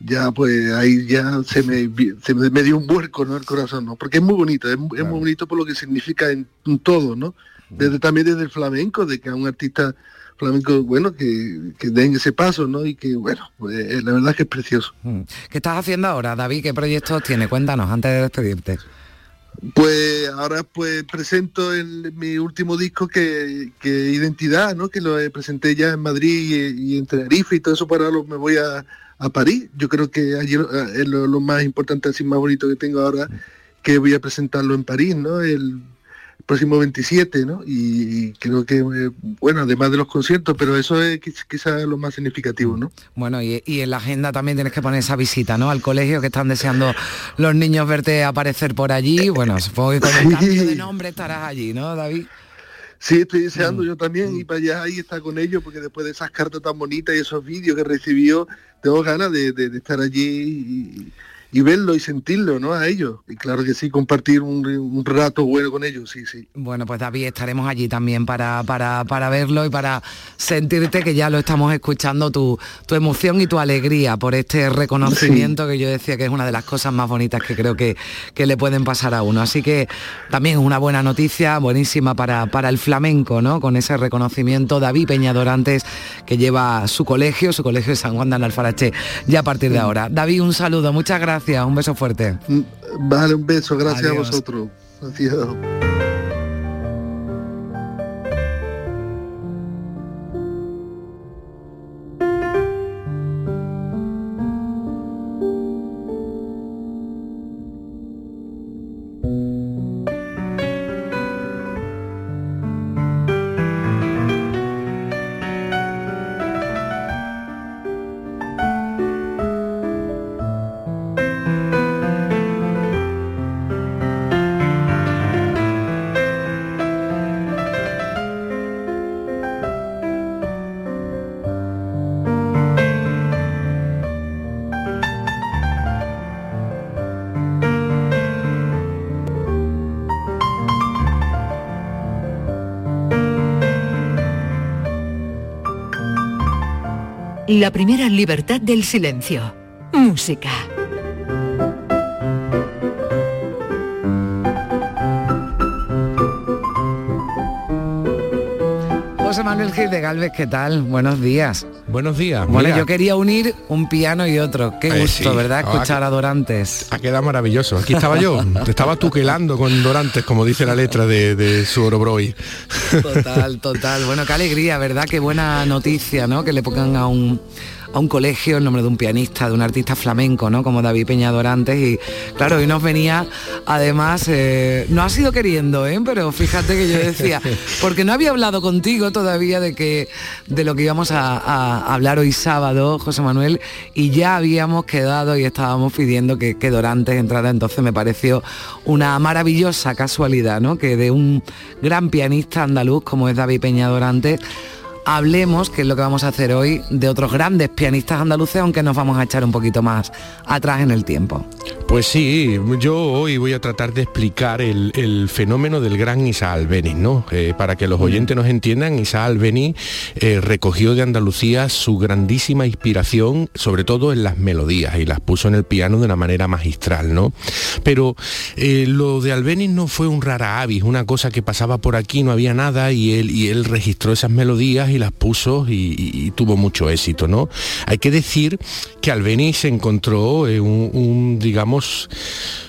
ya pues ahí ya se me, se me, dio un vuelco ¿no? el corazón no porque es muy bonito es, muy bonito por lo que significa en, todo no desde también desde el flamenco de que a un artista flamenco, bueno, que, den ese paso, ¿no? Y que, bueno, pues, eh, la verdad es que es precioso. Mm.
¿Qué estás haciendo ahora, David? ¿Qué proyectos tiene? Cuéntanos, antes de despedirte.
Pues ahora pues presento el, mi último disco que, que Identidad, ¿no? Que lo presenté ya en Madrid y, en Tenerife y todo eso, para ahora me voy a, a París. Yo creo que allí es lo, lo, más importante, así más bonito que tengo ahora, que voy a presentarlo en París, ¿no? El próximo 27, ¿no? Y, creo que, eh, bueno, además de los conciertos, pero eso es quizás lo más significativo, ¿no?
Bueno, y, en la agenda también tienes que poner esa visita, ¿no? Al colegio que están deseando los niños verte aparecer por allí. Bueno, supongo que con el cambio de nombre estarás allí, ¿no, David?
Sí, estoy deseando mm. yo también y para allá ahí estar con ellos, porque después de esas cartas tan bonitas y esos vídeos que recibió, tengo ganas de, de estar allí y, y verlo y sentirlo, ¿no? A ellos. Y claro que sí, compartir un, rato bueno con ellos, sí, sí.
Bueno, pues David, estaremos allí también para, para, para verlo y para sentirte que ya lo estamos escuchando, tu, tu emoción y tu alegría por este reconocimiento que yo decía que es una de las cosas más bonitas que creo que, que le pueden pasar a uno. Así que también es una buena noticia, buenísima para, para el flamenco, ¿no? Con ese reconocimiento, David Peñadorantes, que lleva su colegio, su colegio de San Juan de Analfarache, ya a partir de ahora. David, un saludo, muchas gracias un beso fuerte.
Vale, un beso, gracias a vosotros.
La primera libertad del silencio. Música.
José Manuel Gil de Galvez, ¿qué tal? Buenos días.
Buenos días.
Bueno, yo quería unir un piano y otro. Qué
Eh,
gusto,
sí.
¿verdad?
Ah,
Escuchar a Dorantes.
Ha quedado maravilloso. Aquí estaba yo. Te estaba tuquelando con Dorantes, como dice la letra de, de su Orobroi.
Total, total. Bueno, qué alegría, ¿verdad? Qué buena noticia, ¿no? Que le pongan a un a un colegio el nombre de un pianista, de un artista flamenco, ¿no? Como David Peña Dorantes y claro, hoy nos venía además, eh, no ha sido queriendo, ¿eh? Pero fíjate que yo decía, porque no había hablado contigo todavía de que de lo que íbamos a, a hablar hoy sábado, José Manuel, y ya habíamos quedado y estábamos pidiendo que, que Dorantes entrara, entonces me pareció una maravillosa casualidad, ¿no? Que de un gran pianista andaluz como es David Peña Dorantes, hablemos, que es lo que vamos a hacer hoy, de otros grandes pianistas andaluces, aunque nos vamos a echar un poquito más atrás en el tiempo.
Pues sí, yo hoy voy a tratar de explicar el, el fenómeno del gran Isa Albeniz, ¿no? Eh, para que los oyentes nos entiendan, Isa Albeniz eh, recogió de Andalucía su grandísima inspiración, sobre todo en las melodías, y las puso en el piano de una manera magistral, ¿no? Pero eh, lo de Albeniz no fue un rara avis, una cosa que pasaba por aquí, no había nada, y él, y él registró esas melodías y las puso y, tuvo mucho éxito, ¿no? Hay que decir que Albeniz se encontró eh, un, un, digamos,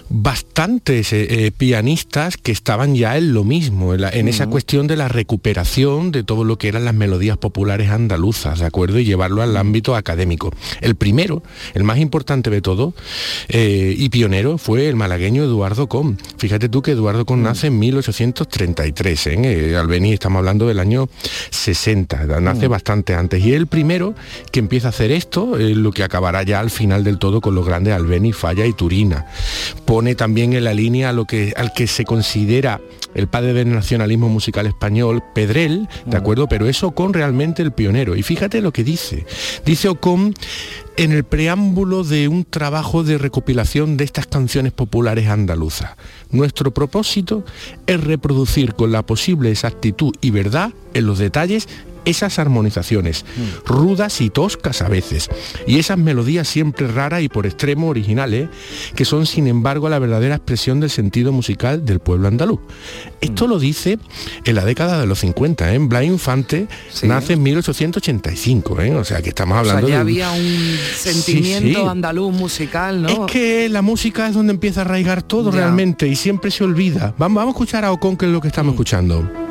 bastantes eh, pianistas que estaban ya en lo mismo, en, la- en esa cuestión de la recuperación de todo lo que eran las melodías populares andaluzas, ¿de acuerdo? Y llevarlo al ámbito académico. El primero, el más importante de todo, eh, y pionero, fue el malagueño Eduardo Com. Fíjate tú que Eduardo Com nace en 1833, ¿eh? Eh, Albeniz, estamos hablando del año 60, nace
Mm.
bastante antes. Y el primero que empieza a hacer esto, lo que acabará ya al final del todo con los grandes Albeniz, Falla y Turina. Pone también en la línea a lo que, al que se considera el padre del nacionalismo musical español, Pedrel, ¿de acuerdo? Pero es Ocon realmente el pionero. Y fíjate lo que dice. Dice Ocon en el preámbulo de un trabajo de recopilación de estas canciones populares andaluzas. Nuestro propósito es reproducir con la posible exactitud y verdad en los detalles esas armonizaciones, rudas y toscas a veces, y esas melodías siempre raras y por extremo originales, que son sin embargo la verdadera expresión del sentido musical del pueblo andaluz. Esto lo dice en la década de los 50, ¿eh? Blas Infante nace en 1885, ¿eh? o sea que estamos
O sea,
hablando
ya
de...
había un sentimiento
sí.
andaluz musical, ¿no?
Es que la música es donde empieza a arraigar todo
Ya.
realmente y siempre se olvida. Vamos, vamos a escuchar a Ocon, que es lo que estamos escuchando.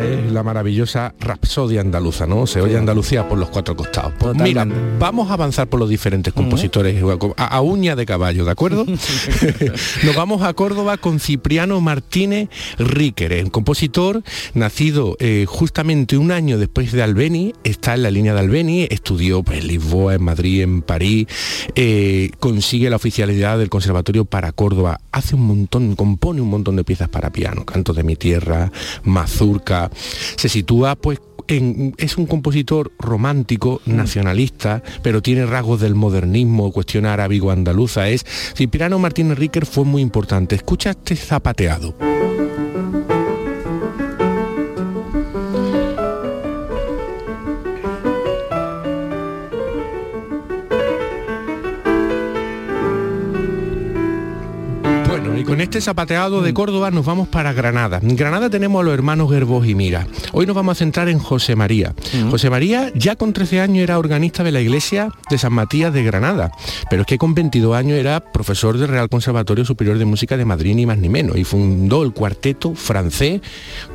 Esta es la maravillosa Rapsodia andaluza, ¿no? Se oye Andalucía por los cuatro costados. Pues mira, vamos a avanzar por los diferentes compositores a, a uña de caballo, ¿de acuerdo? Nos vamos a Córdoba con Cipriano Martínez Ríquere, un compositor nacido eh, justamente un año después de Albeni, está en la línea de Albeni, estudió pues, en Lisboa, en Madrid, en París, eh, consigue la oficialidad del Conservatorio para Córdoba, hace un montón, compone un montón de piezas para piano, Canto de mi tierra, Mazurca, se sitúa pues en- es un compositor romántico, nacionalista, pero tiene rasgos del modernismo, cuestión arábigo-andaluza. Es Cipriano Martínez Ríquer fue muy importante. Escucha este zapateado. Con este zapateado de Córdoba nos vamos para Granada. En Granada tenemos a los hermanos Gerbós y Mira. Hoy nos vamos a centrar en José María. José María ya con 13 años era organista de la iglesia de San Matías de Granada, pero es que con 22 años era profesor del Real Conservatorio Superior de Música de Madrid ni más ni menos y fundó el cuarteto francés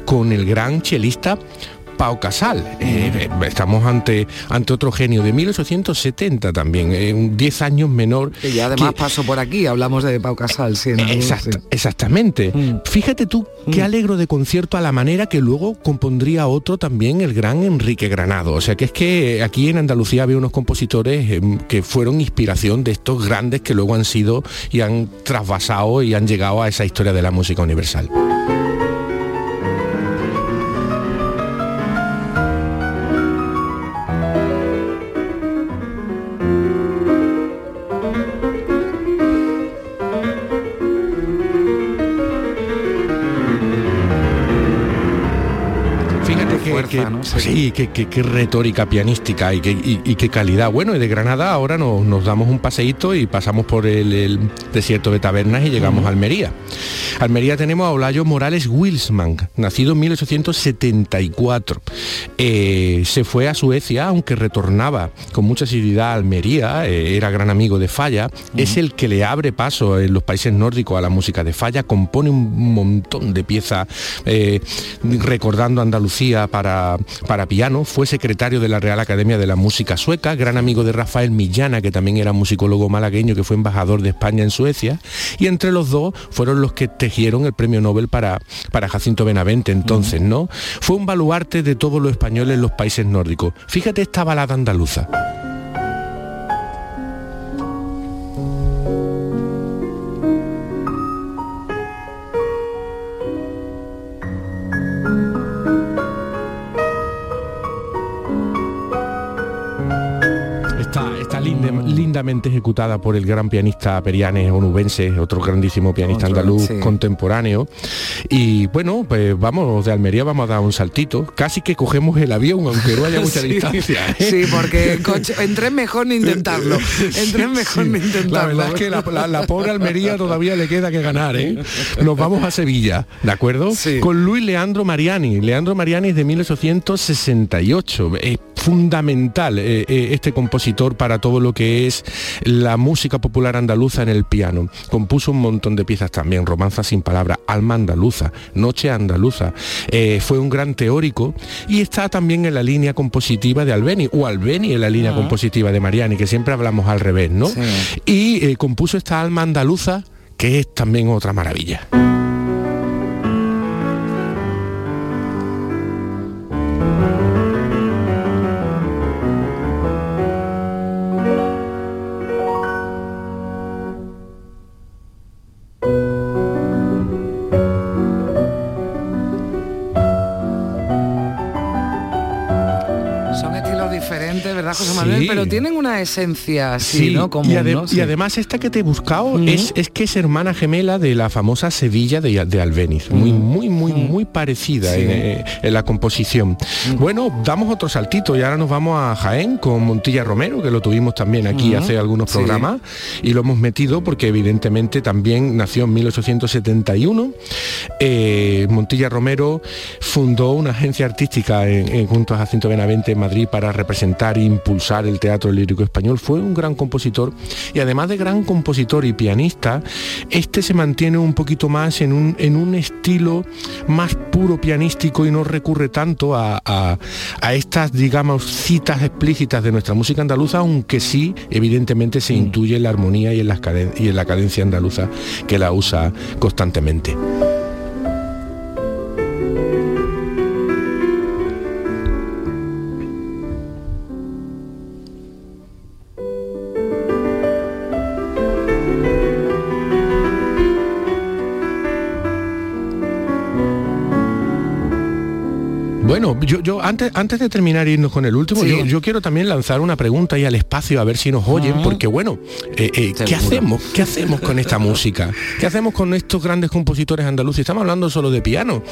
con el gran chelista Pau Casal. Eh, eh, estamos ante, ante otro genio de 1870 también, eh, un 10 años menor.
Que ya además pasó por aquí, hablamos de Pau Casal, sí.
Exactamente. Fíjate tú qué alegro de concierto a la manera que luego compondría otro también el gran Enrique Granado. O sea que es que aquí en Andalucía había unos compositores eh, que fueron inspiración de estos grandes que luego han sido y han trasvasado y han llegado a esa historia de la música universal. Que, sí, qué, retórica pianística y qué, calidad. Bueno, y de Granada ahora nos, damos un paseíto y pasamos por el, desierto de Tabernas y llegamos a Almería. Almería tenemos a Olayo Morales Wilsman, nacido en 1874. Eh, se fue a Suecia, aunque retornaba con mucha asiduidad a Almería, eh, era gran amigo de Falla, es el que le abre paso en los países nórdicos a la música de Falla, compone un montón de piezas eh, recordando Andalucía para, para piano, fue secretario de la Real Academia de la Música Sueca, gran amigo de Rafael Millana, que también era musicólogo malagueño, que fue embajador de España en Suecia, y entre los dos fueron los que tejieron el premio Nobel para, para Jacinto Benavente entonces, ¿no? Fue un baluarte de todos los españoles en los países nórdicos. Fíjate esta balada andaluza. Lindamente ejecutada por el gran pianista Perianes Onubense, otro grandísimo pianista andaluz contemporáneo. Y bueno, pues vamos, de Almería vamos a dar un saltito. Casi que cogemos el avión, aunque no haya mucha distancia.
¿eh? Sí, porque en mejor ni intentarlo. En mejor ni intentarlo.
La verdad es que la, pobre Almería todavía le queda que ganar, ¿eh? Nos vamos a Sevilla, ¿de acuerdo? Con Luis Leandro Mariani. Leandro Mariani es de 1868. Es fundamental eh, este compositor para todo lo que es la música popular andaluza en el piano. Compuso un montón de piezas también, Romanza sin palabra, Alma andaluza, Noche andaluza. Eh, fue un gran teórico y está también en la línea compositiva de Albeni, o Albeni en la línea ah. compositiva de Mariani, que siempre hablamos al revés, ¿no? Y eh, compuso esta Alma andaluza, que es también otra maravilla.
Pero tienen una esencia así, ¿no?
y, además esta que te he buscado es, es, que es hermana gemela de la famosa Sevilla de, de Albeniz. Muy, muy, muy, muy parecida en, la composición. Bueno, damos otro saltito y ahora nos vamos a Jaén con Montilla Romero, que lo tuvimos también aquí hace algunos programas y lo hemos metido porque evidentemente también nació en 1871. Eh, Montilla Romero fundó una agencia artística en, junto a Jacinto Benavente en Madrid para representar e impulsar el teatro lírico español, fue un gran compositor y además de gran compositor y pianista, este se mantiene un poquito más en un, en un estilo más puro pianístico y no recurre tanto a, estas, digamos, citas explícitas de nuestra música andaluza, aunque sí, evidentemente, se mm. intuye en la armonía y en, y en la cadencia andaluza que la usa constantemente. Yo, antes, antes de terminar irnos con el último, yo, quiero también lanzar una pregunta ahí al espacio a ver si nos oyen, porque bueno, eh, eh, ¿qué hacemos? ¿Qué hacemos con esta música? ¿Qué hacemos con estos grandes compositores andaluces? Estamos hablando solo de piano.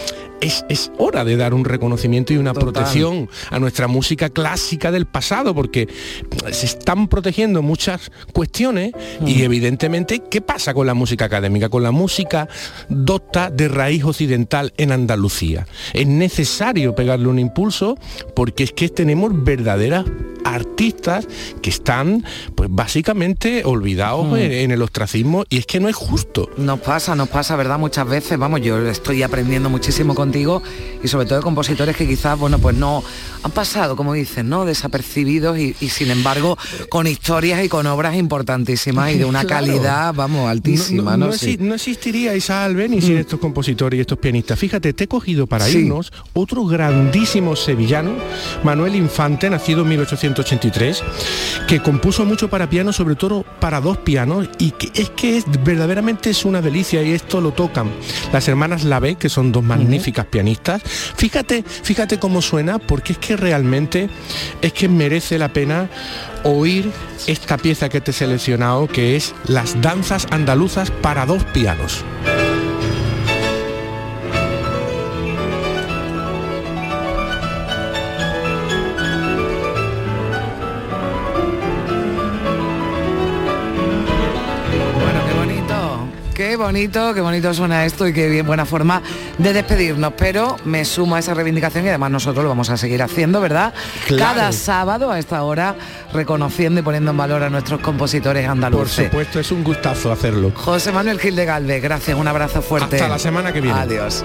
Es, hora de dar un reconocimiento y una protección a nuestra música clásica del pasado, porque se están protegiendo muchas cuestiones y mm. evidentemente, ¿qué pasa con la música académica? Con la música docta de raíz occidental en Andalucía. Es necesario pegar darle un impulso porque es que tenemos verdaderas artistas que están pues básicamente olvidados hmm. en, el ostracismo y es que no es justo.
Nos pasa, nos pasa, ¿verdad? Muchas veces, vamos, yo estoy aprendiendo muchísimo contigo y sobre todo de compositores que quizás, bueno, pues no han pasado, como dicen, ¿no? Desapercibidos y, sin embargo con historias y con obras importantísimas y de una calidad, vamos, altísima.
No, no, existiría Isa Albeni sin hmm. estos compositores y estos pianistas. Fíjate, te he cogido para irnos otro grandísimo sevillano, Manuel Infante, nacido en 1800 que compuso mucho para piano, sobre todo para dos pianos, y que es que es, verdaderamente es una delicia, y esto lo tocan las hermanas Lave, que son dos magníficas pianistas. Fíjate, fíjate cómo suena, porque es que realmente es que merece la pena oír esta pieza que te he seleccionado, que es Las danzas andaluzas para dos pianos.
Qué bonito, qué bonito suena esto y qué bien buena forma de despedirnos. Pero me sumo a esa reivindicación y además nosotros lo vamos a seguir haciendo, ¿verdad? Cada sábado a esta hora reconociendo y poniendo en valor a nuestros compositores andaluces.
Por supuesto, es un gustazo hacerlo.
José Manuel Gil de Galvez, gracias, un abrazo fuerte.
Hasta la semana que viene.
Adiós.